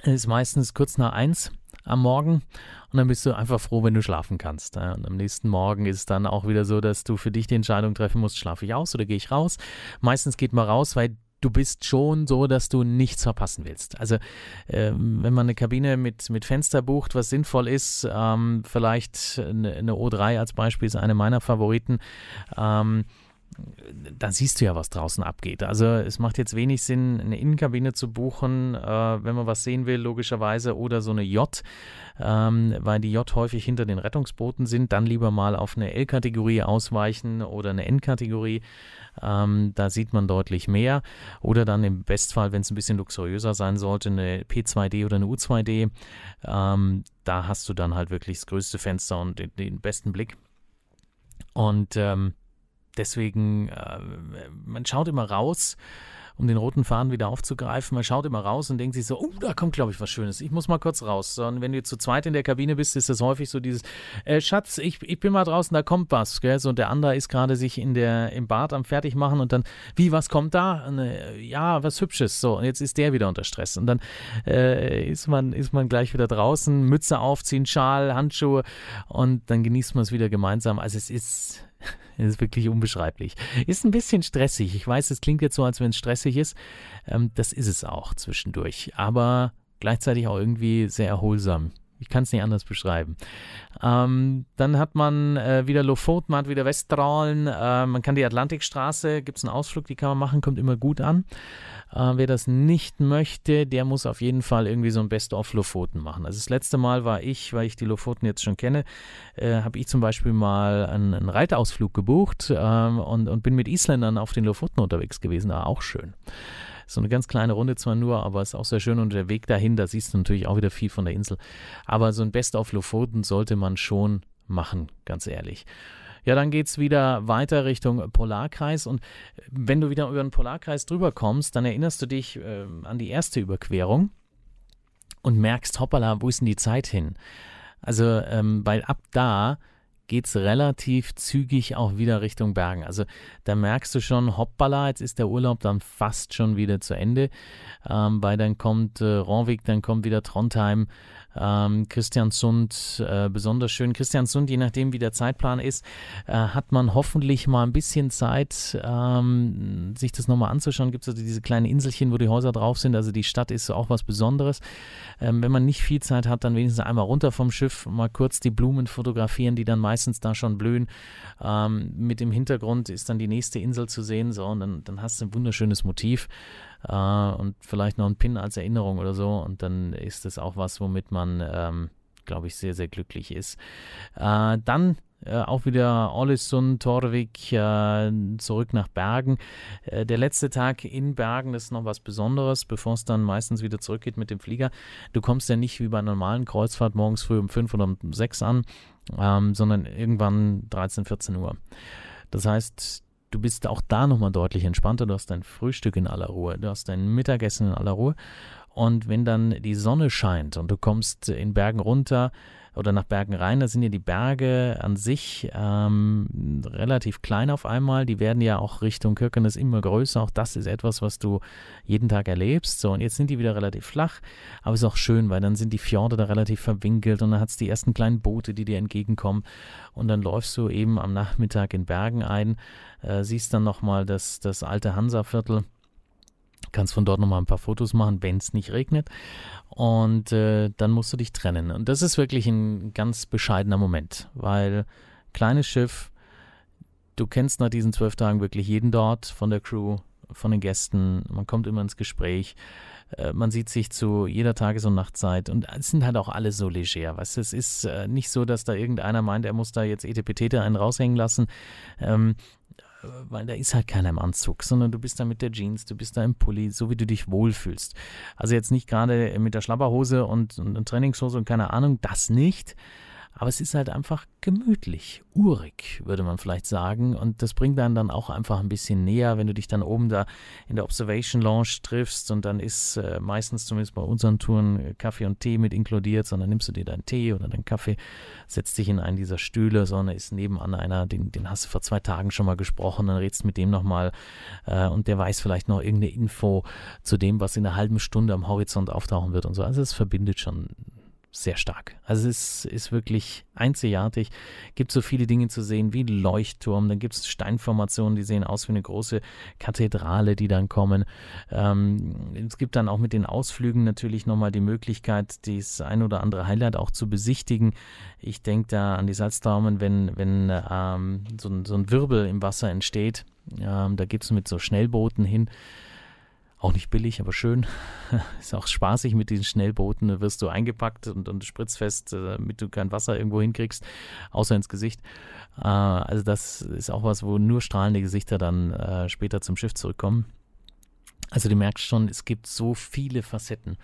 B: Ist meistens kurz nach eins am Morgen und dann bist du einfach froh, wenn du schlafen kannst. Und am nächsten Morgen ist es dann auch wieder so, dass du für dich die Entscheidung treffen musst, schlafe ich aus oder gehe ich raus. Meistens geht man raus, weil du bist schon so, dass du nichts verpassen willst. Also ähm, wenn man eine Kabine mit, mit Fenster bucht, was sinnvoll ist, ähm, vielleicht eine, eine, O3 als Beispiel ist eine meiner Favoriten. Ähm, da siehst du ja, was draußen abgeht. Also es macht jetzt wenig Sinn, eine Innenkabine zu buchen, äh, wenn man was sehen will, logischerweise, oder so eine J, ähm, weil die J häufig hinter den Rettungsbooten sind. Dann lieber mal auf eine L-Kategorie ausweichen oder eine N-Kategorie. Ähm, da sieht man deutlich mehr. Oder dann im Bestfall, wenn es ein bisschen luxuriöser sein sollte, eine P2D oder eine U2D. Ähm, da hast du dann halt wirklich das größte Fenster und den, den besten Blick. Und ähm, deswegen, äh, man schaut immer raus um den roten Faden wieder aufzugreifen. Man schaut immer raus und denkt sich so, oh, da kommt, glaube ich, was Schönes. Ich muss mal kurz raus. Und wenn du zu zweit in der Kabine bist, ist das häufig so dieses, äh, Schatz, ich, ich bin mal draußen, da kommt was. Gell? So, und der andere ist gerade sich in der, im Bad am Fertigmachen und dann, wie, was kommt da? Und, äh, ja, was Hübsches. So, und jetzt ist der wieder unter Stress. Und dann äh, ist, man, ist man gleich wieder draußen, Mütze aufziehen, Schal, Handschuhe und dann genießt man es wieder gemeinsam. Also es ist es ist wirklich unbeschreiblich. Ist ein bisschen stressig. Ich weiß, es klingt jetzt so, als wenn es stressig ist. Ähm, das ist es auch zwischendurch. Aber gleichzeitig auch irgendwie sehr erholsam. Ich kann es nicht anders beschreiben. Ähm, dann hat man äh, wieder Lofoten, man hat wieder Weststrahlen, äh, man kann die Atlantikstraße, gibt es einen Ausflug, die kann man machen, kommt immer gut an. Äh, wer das nicht möchte, der muss auf jeden Fall irgendwie so ein Best-of Lofoten machen. Also das letzte Mal war ich, weil ich die Lofoten jetzt schon kenne, äh, habe ich zum Beispiel mal einen, einen Reitausflug gebucht ähm, und, und bin mit Isländern auf den Lofoten unterwegs gewesen. War auch schön. So eine ganz kleine Runde zwar nur, aber ist auch sehr schön und der Weg dahin, da siehst du natürlich auch wieder viel von der Insel. Aber so ein Best-of Lofoten sollte man schon machen, ganz ehrlich. Ja, dann geht es wieder weiter Richtung Polarkreis. Und wenn du wieder über den Polarkreis drüber kommst, dann erinnerst du dich äh, an die erste Überquerung und merkst, hoppala, wo ist denn die Zeit hin? Also, ähm, weil ab da geht es relativ zügig auch wieder Richtung Bergen. Also da merkst du schon, hoppala, jetzt ist der Urlaub dann fast schon wieder zu Ende, ähm, weil dann kommt äh, Ronvik, dann kommt wieder Trondheim, ähm, Christiansund, äh, besonders schön. Christiansund, je nachdem wie der Zeitplan ist, äh, hat man hoffentlich mal ein bisschen Zeit, ähm, sich das nochmal anzuschauen. Gibt es also diese kleinen Inselchen, wo die Häuser drauf sind. Also die Stadt ist auch was Besonderes. Ähm, wenn man nicht viel Zeit hat, dann wenigstens einmal runter vom Schiff, mal kurz die Blumen fotografieren, die dann meistens da schon blühen. Ähm, mit dem Hintergrund ist dann die nächste Insel zu sehen. So, und dann, dann hast du ein wunderschönes Motiv äh, und vielleicht noch ein Pin als Erinnerung oder so. Und dann ist das auch was, womit man, ähm, glaube ich, sehr, sehr glücklich ist. Äh, dann äh, auch wieder Ollesund, Torvik, äh, zurück nach Bergen. Äh, der letzte Tag in Bergen ist noch was Besonderes, bevor es dann meistens wieder zurückgeht mit dem Flieger. Du kommst ja nicht wie bei einer normalen Kreuzfahrt morgens früh um 5 oder um 6 an, ähm, sondern irgendwann 13, 14 Uhr. Das heißt, du bist auch da nochmal deutlich entspannter. Du hast dein Frühstück in aller Ruhe, du hast dein Mittagessen in aller Ruhe. Und wenn dann die Sonne scheint und du kommst in Bergen runter, oder nach Bergen rein. Da sind ja die Berge an sich ähm, relativ klein auf einmal. Die werden ja auch Richtung Kirkenes immer größer. Auch das ist etwas, was du jeden Tag erlebst. So, und jetzt sind die wieder relativ flach, aber ist auch schön, weil dann sind die Fjorde da relativ verwinkelt und dann hat es die ersten kleinen Boote, die dir entgegenkommen. Und dann läufst du eben am Nachmittag in Bergen ein, äh, siehst dann nochmal das, das alte Hansa-Viertel kannst von dort nochmal ein paar Fotos machen, wenn es nicht regnet. Und äh, dann musst du dich trennen. Und das ist wirklich ein ganz bescheidener Moment, weil kleines Schiff, du kennst nach diesen zwölf Tagen wirklich jeden dort von der Crew, von den Gästen, man kommt immer ins Gespräch, äh, man sieht sich zu jeder Tages- und Nachtzeit. Und es sind halt auch alle so leger, weißt es ist äh, nicht so, dass da irgendeiner meint, er muss da jetzt Etepetete einen raushängen lassen. Ähm, weil da ist halt keiner im Anzug, sondern du bist da mit der Jeans, du bist da im Pulli, so wie du dich wohlfühlst. Also jetzt nicht gerade mit der Schlabberhose und, und Trainingshose und keine Ahnung, das nicht, aber es ist halt einfach gemütlich, urig, würde man vielleicht sagen. Und das bringt dann dann auch einfach ein bisschen näher, wenn du dich dann oben da in der Observation Lounge triffst und dann ist äh, meistens zumindest bei unseren Touren äh, Kaffee und Tee mit inkludiert, sondern nimmst du dir deinen Tee oder deinen Kaffee, setzt dich in einen dieser Stühle, sondern ist nebenan einer, den, den hast du vor zwei Tagen schon mal gesprochen, dann redst mit dem nochmal äh, und der weiß vielleicht noch irgendeine Info zu dem, was in einer halben Stunde am Horizont auftauchen wird und so. Also es verbindet schon sehr stark. Also es ist wirklich einzigartig. Gibt so viele Dinge zu sehen wie Leuchtturm, dann gibt es Steinformationen, die sehen aus wie eine große Kathedrale, die dann kommen. Ähm, es gibt dann auch mit den Ausflügen natürlich nochmal die Möglichkeit, das ein oder andere Highlight auch zu besichtigen. Ich denke da an die Salztraumen, wenn, wenn ähm, so, ein, so, ein Wirbel im Wasser entsteht. Ähm, da gibt es mit so Schnellbooten hin. Auch nicht billig, aber schön. Ist auch spaßig mit diesen Schnellbooten. Da wirst du eingepackt und, und spritzfest, äh, damit du kein Wasser irgendwo hinkriegst, außer ins Gesicht. Äh, also das ist auch was, wo nur strahlende Gesichter dann äh, später zum Schiff zurückkommen. Also du merkst schon, es gibt so viele Facetten.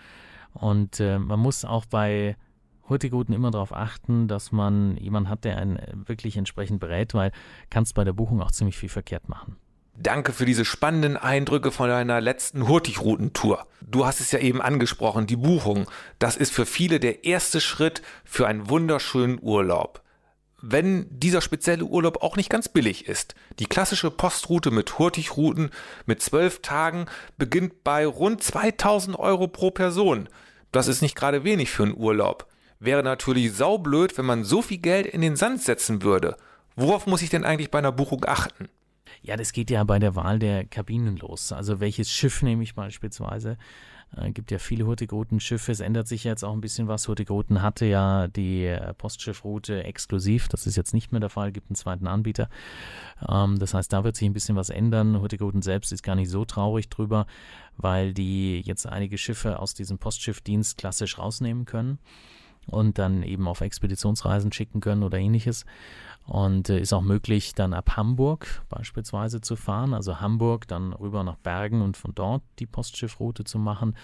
B: Und man muss auch bei Hurtigruten immer darauf achten, dass man jemanden hat, der einen wirklich entsprechend berät, weil kannst bei der Buchung auch ziemlich viel verkehrt machen.
A: Danke für diese spannenden Eindrücke von deiner letzten Hurtigruten-Tour. Du hast es ja eben angesprochen, die Buchung. Das ist für viele der erste Schritt für einen wunderschönen Urlaub. Wenn dieser spezielle Urlaub auch nicht ganz billig ist. Die klassische Postroute mit Hurtigruten mit zwölf Tagen beginnt bei rund 2000 Euro pro Person. Das ist nicht gerade wenig für einen Urlaub. Wäre natürlich saublöd, wenn man so viel Geld in den Sand setzen würde. Worauf muss ich denn eigentlich bei einer Buchung achten?
B: Ja, das geht ja bei der Wahl der Kabinen los. Also welches Schiff nehme ich beispielsweise? Äh, gibt ja viele Hurtigruten-Schiffe. Es ändert sich jetzt auch ein bisschen was. Hurtigruten hatte ja die äh, Postschiffroute exklusiv. Das ist jetzt nicht mehr der Fall. Gibt einen zweiten Anbieter. Ähm, das heißt, da wird sich ein bisschen was ändern. Hurtigruten selbst ist gar nicht so traurig drüber, weil die jetzt einige Schiffe aus diesem Postschiffdienst klassisch rausnehmen können und dann eben auf Expeditionsreisen schicken können oder ähnliches. Und äh, ist auch möglich, dann ab Hamburg beispielsweise zu fahren, also Hamburg dann rüber nach Bergen und von dort die Postschiffroute zu machen.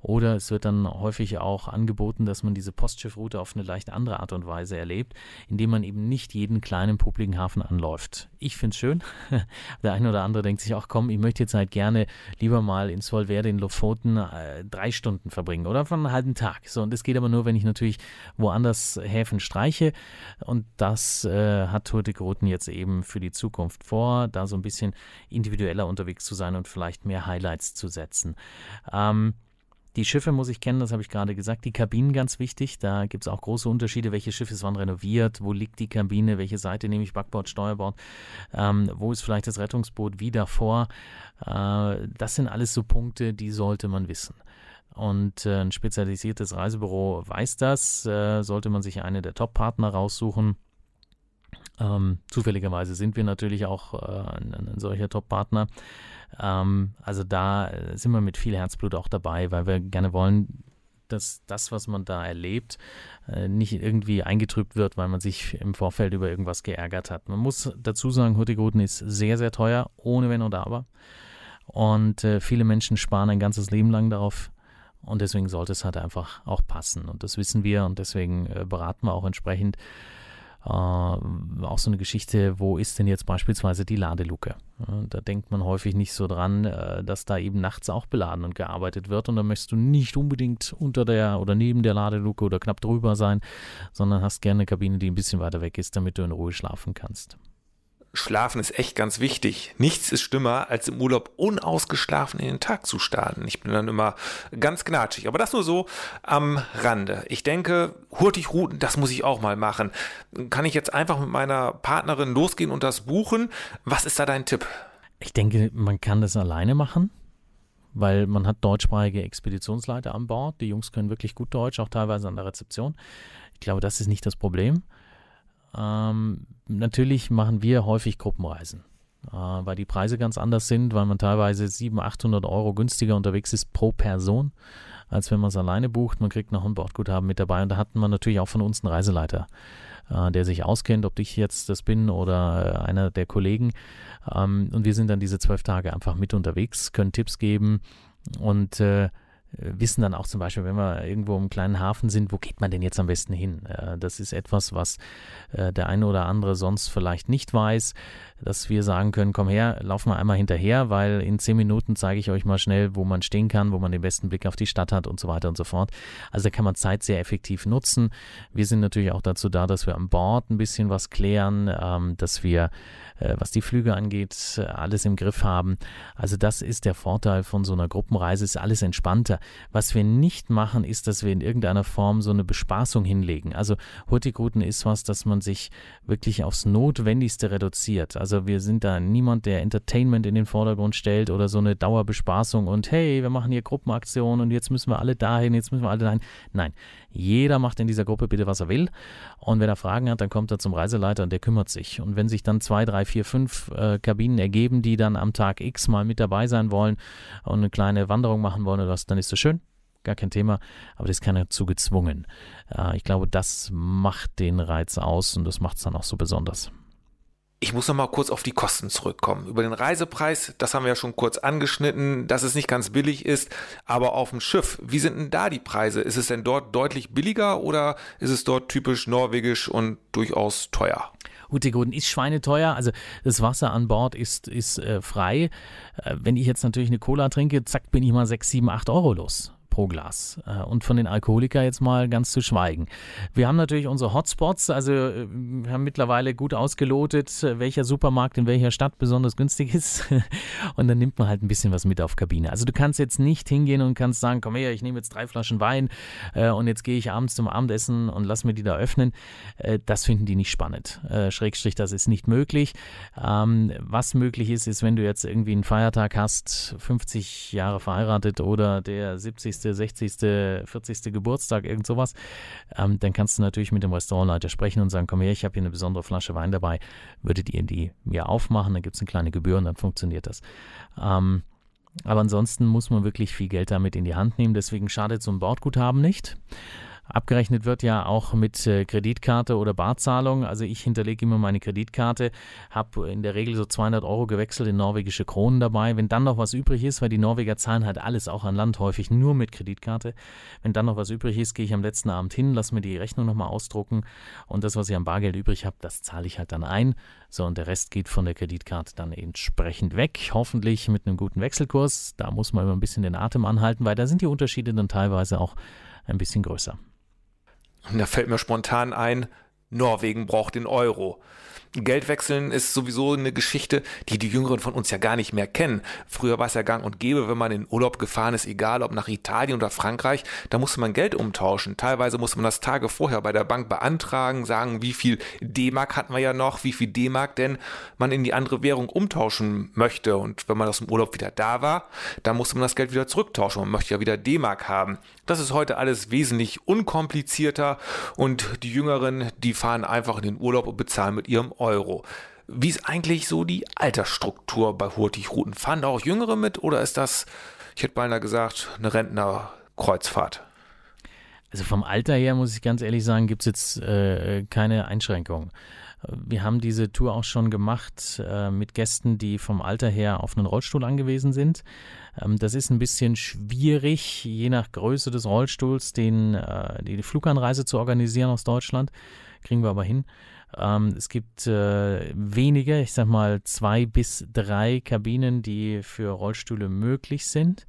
B: Oder es wird dann häufig auch angeboten, dass man diese Postschiffroute auf eine leicht andere Art und Weise erlebt, indem man eben nicht jeden kleinen publiken Hafen anläuft. Ich finde es schön. Der eine oder andere denkt sich auch, komm, ich möchte jetzt halt gerne lieber mal in Solverde in Lofoten äh, drei Stunden verbringen oder von einem halben Tag. So, und das geht aber nur, wenn ich natürlich woanders Häfen streiche. Und das äh, hat Hurtigruten jetzt eben für die Zukunft vor, da so ein bisschen individueller unterwegs zu sein und vielleicht mehr Highlights zu setzen. Ähm, die Schiffe muss ich kennen, das habe ich gerade gesagt. Die Kabinen ganz wichtig. Da gibt es auch große Unterschiede. Welche Schiffe waren renoviert? Wo liegt die Kabine? Welche Seite nehme ich? Backbord, Steuerbord? Ähm, wo ist vielleicht das Rettungsboot wie davor? Äh, das sind alles so Punkte, die sollte man wissen. Und äh, ein spezialisiertes Reisebüro weiß das. Äh, sollte man sich eine der Top-Partner raussuchen. Ähm, zufälligerweise sind wir natürlich auch äh, ein, ein solcher Top-Partner. Ähm, also da äh, sind wir mit viel Herzblut auch dabei, weil wir gerne wollen, dass das, was man da erlebt, äh, nicht irgendwie eingetrübt wird, weil man sich im Vorfeld über irgendwas geärgert hat. Man muss dazu sagen, Hurtigruten ist sehr, sehr teuer, ohne Wenn oder Aber. Und äh, viele Menschen sparen ein ganzes Leben lang darauf. Und deswegen sollte es halt einfach auch passen. Und das wissen wir und deswegen äh, beraten wir auch entsprechend. Äh, auch so eine Geschichte, wo ist denn jetzt beispielsweise die Ladeluke? Da denkt man häufig nicht so dran, äh, dass da eben nachts auch beladen und gearbeitet wird und da möchtest du nicht unbedingt unter der oder neben der Ladeluke oder knapp drüber sein, sondern hast gerne eine Kabine, die ein bisschen weiter weg ist, damit du in Ruhe schlafen kannst.
A: Schlafen ist echt ganz wichtig. Nichts ist schlimmer, als im Urlaub unausgeschlafen in den Tag zu starten. Ich bin dann immer ganz gnatschig. Aber das nur so am Rande. Ich denke, Hurtigruten, das muss ich auch mal machen. Kann ich jetzt einfach mit meiner Partnerin losgehen und das buchen? Was ist da dein Tipp?
B: Ich denke, man kann das alleine machen weil man hat deutschsprachige Expeditionsleiter an Bord. Die Jungs können wirklich gut Deutsch, auch teilweise an der Rezeption. Ich glaube, das ist nicht das Problem. Ähm, natürlich machen wir häufig Gruppenreisen, äh, weil die Preise ganz anders sind, weil man teilweise 700, 800 Euro günstiger unterwegs ist pro Person, als wenn man es alleine bucht. Man kriegt noch ein Bordguthaben mit dabei und da hatten wir natürlich auch von uns einen Reiseleiter, äh, der sich auskennt, ob ich jetzt das bin oder äh, einer der Kollegen. Ähm, und wir sind dann diese zwölf Tage einfach mit unterwegs, können Tipps geben und äh, wissen dann auch zum Beispiel, wenn wir irgendwo im kleinen Hafen sind, wo geht man denn jetzt am besten hin? Äh, das ist etwas, was äh, der eine oder andere sonst vielleicht nicht weiß, dass wir sagen können, komm her, lauf mal einmal hinterher, weil in zehn Minuten zeige ich euch mal schnell, wo man stehen kann, wo man den besten Blick auf die Stadt hat und so weiter und so fort. Also da kann man Zeit sehr effektiv nutzen. Wir sind natürlich auch dazu da, dass wir an Bord ein bisschen was klären, ähm, dass wir, was die Flüge angeht, alles im Griff haben. Also das ist der Vorteil von so einer Gruppenreise, ist alles entspannter. Was wir nicht machen, ist, dass wir in irgendeiner Form so eine Bespaßung hinlegen. Also Hurtigruten ist was, dass man sich wirklich aufs Notwendigste reduziert. Also wir sind da niemand, der Entertainment in den Vordergrund stellt oder so eine Dauerbespaßung und hey, wir machen hier Gruppenaktionen und jetzt müssen wir alle dahin, jetzt müssen wir alle dahin. Nein, jeder macht in dieser Gruppe bitte, was er will. Und wenn er Fragen hat, dann kommt er zum Reiseleiter und der kümmert sich. Und wenn sich dann zwei, drei, vier, fünf äh, Kabinen ergeben, die dann am Tag X mal mit dabei sein wollen und eine kleine Wanderung machen wollen oder was, dann ist das schön gar kein Thema, aber das ist keiner zu gezwungen. Äh, ich glaube, das macht den Reiz aus und das macht es dann auch so besonders.
A: Ich muss noch mal kurz auf die Kosten zurückkommen. Über den Reisepreis, das haben wir ja schon kurz angeschnitten, dass es nicht ganz billig ist, aber auf dem Schiff, wie sind denn da die Preise? Ist es denn dort deutlich billiger oder ist es dort typisch norwegisch und durchaus teuer?
B: Hurtigruten ist schweineteuer, also das Wasser an Bord ist, ist äh, frei. Äh, wenn ich jetzt natürlich eine Cola trinke, zack, bin ich mal 6, 7, 8 Euro los pro Glas. Äh, und von den Alkoholiker jetzt mal ganz zu schweigen. Wir haben natürlich unsere Hotspots, also äh, wir haben mittlerweile gut ausgelotet, welcher Supermarkt in welcher Stadt besonders günstig ist. Und dann nimmt man halt ein bisschen was mit auf Kabine. Also du kannst jetzt nicht hingehen und kannst sagen, komm her, ich nehme jetzt drei Flaschen Wein und jetzt gehe ich abends zum Abendessen und lass mir die da öffnen. Das finden die nicht spannend. Schrägstrich, das ist nicht möglich. Ähm, was möglich ist, ist, wenn du jetzt irgendwie einen Feiertag hast, 50 Jahre verheiratet oder der 70., 60., 40. Geburtstag, irgend sowas, ähm, dann kannst du natürlich mit dem Restaurantleiter sprechen und sagen, komm her, ich habe hier eine besondere Flasche Wein dabei, würdet ihr die mir aufmachen, dann gibt es eine kleine Gebühr und dann funktioniert das. Ähm, aber ansonsten muss man wirklich viel Geld damit in die Hand nehmen, deswegen schadet so ein Bordguthaben nicht. Abgerechnet wird ja auch mit äh, Kreditkarte oder Barzahlung. Also ich hinterlege immer meine Kreditkarte, habe in der Regel so 200 Euro gewechselt in norwegische Kronen dabei. Wenn dann noch was übrig ist, weil die Norweger zahlen halt alles auch an Land häufig nur mit Kreditkarte. Wenn dann noch was übrig ist, gehe ich am letzten Abend hin, lasse mir die Rechnung nochmal ausdrucken und das, was ich am Bargeld übrig habe, das zahle ich halt dann ein. So, und der Rest geht von der Kreditkarte dann entsprechend weg. Hoffentlich mit einem guten Wechselkurs. Da muss man immer ein bisschen den Atem anhalten, weil da sind die Unterschiede dann teilweise auch ein bisschen größer.
A: Und da fällt mir spontan ein, Norwegen braucht den Euro. Geldwechseln ist sowieso eine Geschichte, die die Jüngeren von uns ja gar nicht mehr kennen. Früher war es ja gang und gäbe, wenn man in Urlaub gefahren ist, egal ob nach Italien oder Frankreich, da musste man Geld umtauschen. Teilweise musste man das Tage vorher bei der Bank beantragen, sagen, wie viel D-Mark hatten wir ja noch, wie viel D-Mark denn man in die andere Währung umtauschen möchte. Und wenn man aus dem Urlaub wieder da war, dann musste man das Geld wieder zurücktauschen. Man möchte ja wieder D-Mark haben. Das ist heute alles wesentlich unkomplizierter und die Jüngeren, die fahren einfach in den Urlaub und bezahlen mit ihrem Euro. Wie ist eigentlich so die Altersstruktur bei Hurtigruten? Fahren da auch Jüngere mit oder ist das, ich hätte beinahe gesagt, eine Rentnerkreuzfahrt?
B: Also vom Alter her muss ich ganz ehrlich sagen, gibt es jetzt äh, keine Einschränkungen. Wir haben diese Tour auch schon gemacht äh, mit Gästen, die vom Alter her auf einen Rollstuhl angewiesen sind. Ähm, das ist ein bisschen schwierig, je nach Größe des Rollstuhls, den, äh, die Fluganreise zu organisieren aus Deutschland. Kriegen wir aber hin. Ähm, es gibt äh, wenige, ich sag mal zwei bis drei Kabinen, die für Rollstühle möglich sind.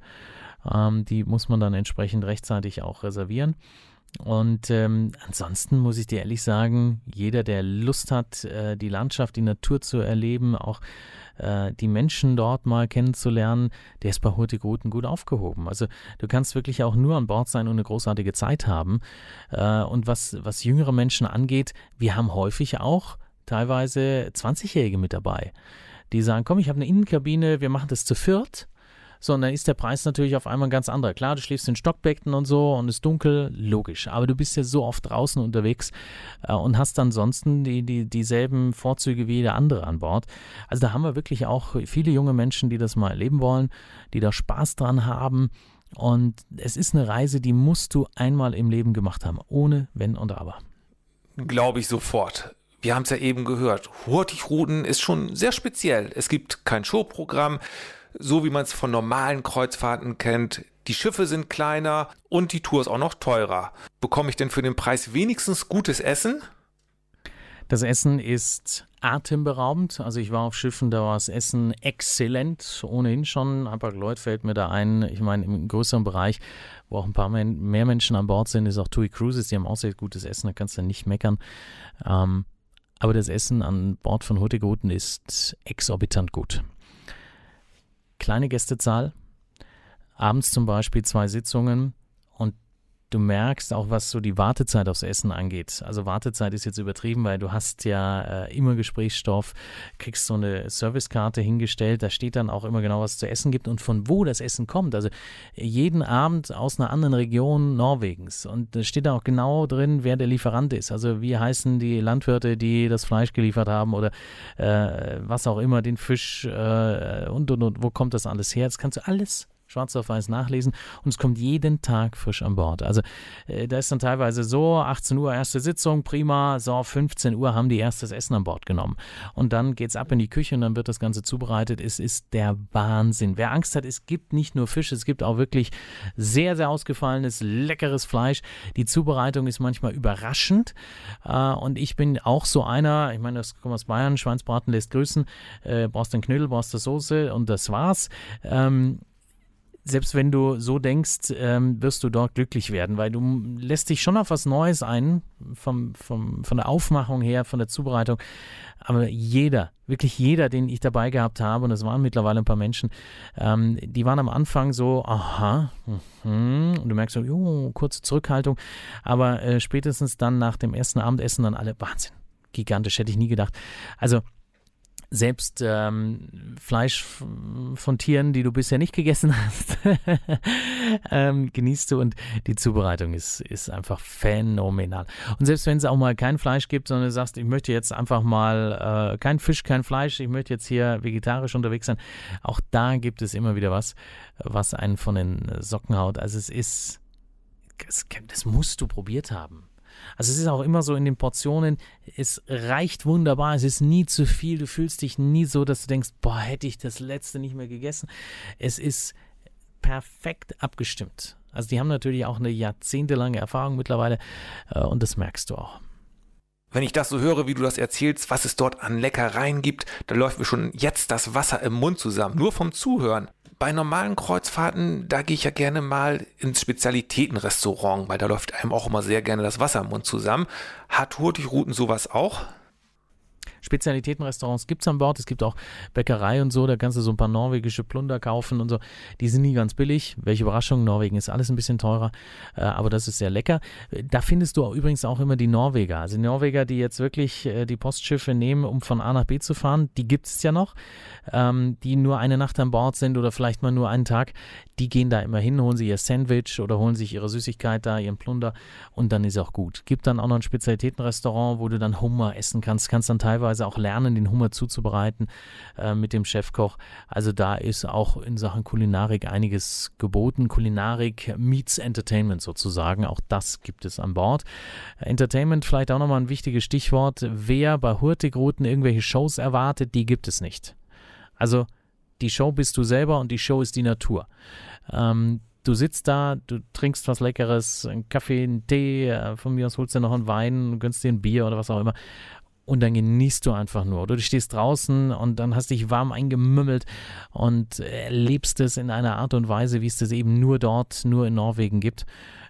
B: Ähm, die muss man dann entsprechend rechtzeitig auch reservieren. Und ähm, ansonsten muss ich dir ehrlich sagen, jeder, der Lust hat, äh, die Landschaft, die Natur zu erleben, auch äh, die Menschen dort mal kennenzulernen, der ist bei Hurtigruten gut aufgehoben. Also du kannst wirklich auch nur an Bord sein und eine großartige Zeit haben. Äh, und was, was jüngere Menschen angeht, wir haben häufig auch teilweise 20-Jährige mit dabei, die sagen, komm, ich habe eine Innenkabine, wir machen das zu viert so, und dann ist der Preis natürlich auf einmal ein ganz anderer. Klar, du schläfst in Stockbecken und so und es ist dunkel, logisch. Aber du bist ja so oft draußen unterwegs äh, und hast ansonsten die, die, dieselben Vorzüge wie jeder andere an Bord. Also da haben wir wirklich auch viele junge Menschen, die das mal erleben wollen, die da Spaß dran haben. Und es ist eine Reise, die musst du einmal im Leben gemacht haben, ohne Wenn und Aber.
A: Glaube ich sofort. Wir haben es ja eben gehört. Hurtigruten ist schon sehr speziell. Es gibt kein Showprogramm so wie man es von normalen Kreuzfahrten kennt. Die Schiffe sind kleiner und die Tour ist auch noch teurer. Bekomme ich denn für den Preis wenigstens gutes Essen?
B: Das Essen ist atemberaubend. Also ich war auf Schiffen, da war das Essen exzellent, ohnehin schon. Hapag-Lloyd fällt mir da ein. Ich meine, im größeren Bereich, wo auch ein paar mehr Menschen an Bord sind, ist auch TUI Cruises. Die haben auch sehr gutes Essen, da kannst du nicht meckern. Ähm, aber das Essen an Bord von Hurtigruten ist exorbitant gut kleine Gästezahl, abends zum Beispiel zwei Sitzungen du merkst auch, was so die Wartezeit aufs Essen angeht. Also Wartezeit ist jetzt übertrieben, weil du hast ja äh, immer Gesprächsstoff, kriegst so eine Servicekarte hingestellt, da steht dann auch immer genau, was es zu essen gibt und von wo das Essen kommt. Also jeden Abend aus einer anderen Region Norwegens und da steht auch genau drin, wer der Lieferant ist. Also wie heißen die Landwirte, die das Fleisch geliefert haben oder äh, was auch immer, den Fisch äh, und, und, und wo kommt das alles her? Das kannst du alles schwarz auf weiß nachlesen und es kommt jeden Tag frisch an Bord. Also äh, da ist dann teilweise so, 18 Uhr erste Sitzung, prima, so 15 Uhr haben die erstes Essen an Bord genommen. Und dann geht es ab in die Küche und dann wird das Ganze zubereitet. Es ist der Wahnsinn. Wer Angst hat, es gibt nicht nur Fisch, es gibt auch wirklich sehr, sehr ausgefallenes, leckeres Fleisch. Die Zubereitung ist manchmal überraschend äh, und ich bin auch so einer, ich meine, das kommt aus Bayern, Schweinsbraten lässt grüßen, äh, brauchst den Knödel, brauchst die Soße und das war's. Ähm, selbst wenn du so denkst, ähm, wirst du dort glücklich werden, weil du lässt dich schon auf was Neues ein, vom, vom, von der Aufmachung her, von der Zubereitung. Aber jeder, wirklich jeder, den ich dabei gehabt habe, und es waren mittlerweile ein paar Menschen, ähm, die waren am Anfang so, aha, mh, und du merkst so, jo, kurze Zurückhaltung, aber äh, spätestens dann nach dem ersten Abendessen dann alle, Wahnsinn, gigantisch, hätte ich nie gedacht. Also selbst ähm, Fleisch von Tieren, die du bisher nicht gegessen hast, ähm, genießt du und die Zubereitung ist, ist einfach phänomenal. Und selbst wenn es auch mal kein Fleisch gibt, sondern du sagst, ich möchte jetzt einfach mal äh, kein Fisch, kein Fleisch, ich möchte jetzt hier vegetarisch unterwegs sein, auch da gibt es immer wieder was, was einen von den Socken haut. Also es ist, das, das musst du probiert haben. Also es ist auch immer so in den Portionen, es reicht wunderbar, es ist nie zu viel, du fühlst dich nie so, dass du denkst, boah, hätte ich das letzte nicht mehr gegessen. Es ist perfekt abgestimmt. Also die haben natürlich auch eine jahrzehntelange Erfahrung mittlerweile äh, und das merkst du auch.
A: Wenn ich das so höre, wie du das erzählst, was es dort an Leckereien gibt, da läuft mir schon jetzt das Wasser im Mund zusammen, nur vom Zuhören bei normalen Kreuzfahrten, da gehe ich ja gerne mal ins Spezialitätenrestaurant, weil da läuft einem auch immer sehr gerne das Wasser im Mund zusammen. Hat Hurtigruten sowas auch?
B: Spezialitätenrestaurants gibt es an Bord. Es gibt auch Bäckerei und so. Da kannst du so ein paar norwegische Plunder kaufen und so. Die sind nie ganz billig. Welche Überraschung. Norwegen ist alles ein bisschen teurer. Äh, aber das ist sehr lecker. Da findest du auch übrigens auch immer die Norweger. Also die Norweger, die jetzt wirklich äh, die Postschiffe nehmen, um von A nach B zu fahren, die gibt es ja noch. Ähm, die nur eine Nacht an Bord sind oder vielleicht mal nur einen Tag. Die gehen da immer hin, holen sich ihr Sandwich oder holen sich ihre Süßigkeit da, ihren Plunder und dann ist auch gut. Gibt dann auch noch ein Spezialitätenrestaurant, wo du dann Hummer essen kannst. Kannst dann teilweise teilweise auch lernen, den Hummer zuzubereiten äh, mit dem Chefkoch. Also da ist auch in Sachen Kulinarik einiges geboten. Kulinarik meets Entertainment sozusagen. Auch das gibt es an Bord. Entertainment vielleicht auch nochmal ein wichtiges Stichwort. Wer bei Hurtigruten irgendwelche Shows erwartet, die gibt es nicht. Also die Show bist du selber und die Show ist die Natur. Ähm, du sitzt da, du trinkst was Leckeres, einen Kaffee, einen Tee, äh, von mir aus holst du noch einen Wein, gönnst dir ein Bier oder was auch immer und dann genießt du einfach nur. Oder du stehst draußen und dann hast dich warm eingemümmelt und erlebst es in einer Art und Weise, wie es das eben nur dort, nur in Norwegen gibt.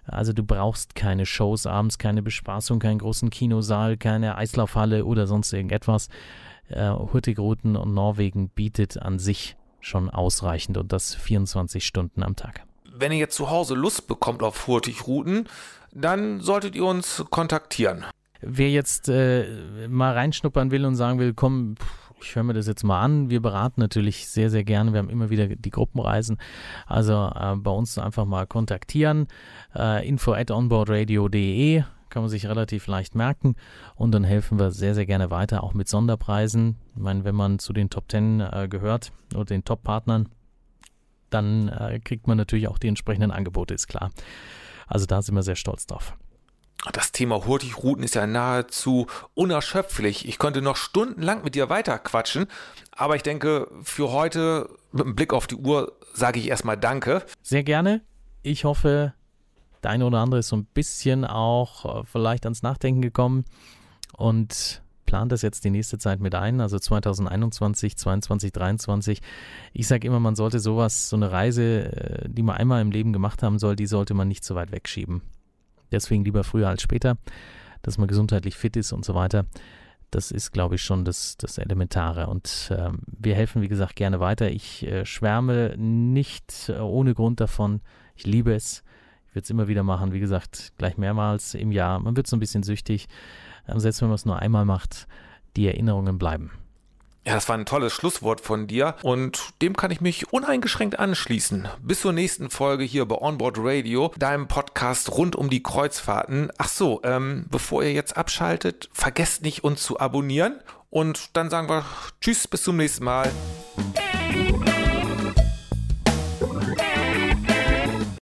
B: Also du brauchst keine Shows abends, keine Bespaßung, keinen großen Kinosaal, keine Eislaufhalle oder sonst irgendetwas. Äh, Hurtigruten und Norwegen bietet an sich schon ausreichend und das 24 Stunden am Tag.
A: Wenn ihr jetzt zu Hause Lust bekommt auf Hurtigruten, dann solltet ihr uns kontaktieren
B: wer jetzt äh, mal reinschnuppern will und sagen will, komm, ich höre mir das jetzt mal an. Wir beraten natürlich sehr, sehr gerne. Wir haben immer wieder die Gruppenreisen. Also äh, bei uns einfach mal kontaktieren. Äh, info at onboardradio.de kann man sich relativ leicht merken und dann helfen wir sehr, sehr gerne weiter, auch mit Sonderpreisen. Ich meine, wenn man zu den Top 10 äh, gehört oder den Top-Partnern, dann äh, kriegt man natürlich auch die entsprechenden Angebote, ist klar. Also da sind wir sehr stolz drauf.
A: Das Thema Hurtigruten ist ja nahezu unerschöpflich. Ich könnte noch stundenlang mit dir weiter quatschen, aber ich denke, für heute mit einem Blick auf die Uhr sage ich erstmal Danke.
B: Sehr gerne. Ich hoffe, der eine oder andere ist so ein bisschen auch äh, vielleicht ans Nachdenken gekommen und plant das jetzt die nächste Zeit mit ein, also 2021, 2022, 2023. Ich sage immer, man sollte sowas, so eine Reise, äh, die man einmal im Leben gemacht haben soll, die sollte man nicht so weit wegschieben. Deswegen lieber früher als später, dass man gesundheitlich fit ist und so weiter. Das ist, glaube ich, schon das, das Elementare. Und äh, wir helfen, wie gesagt, gerne weiter. Ich äh, schwärme nicht äh, ohne Grund davon. Ich liebe es. Ich würde es immer wieder machen. Wie gesagt, gleich mehrmals im Jahr. Man wird so ein bisschen süchtig. Ähm, selbst wenn man es nur einmal macht, die Erinnerungen bleiben.
A: Ja, das war ein tolles Schlusswort von dir und dem kann ich mich uneingeschränkt anschließen. Bis zur nächsten Folge hier bei Onboard Radio, deinem Podcast rund um die Kreuzfahrten. Ach so, ähm, bevor ihr jetzt abschaltet, vergesst nicht uns zu abonnieren und dann sagen wir Tschüss, bis zum nächsten Mal.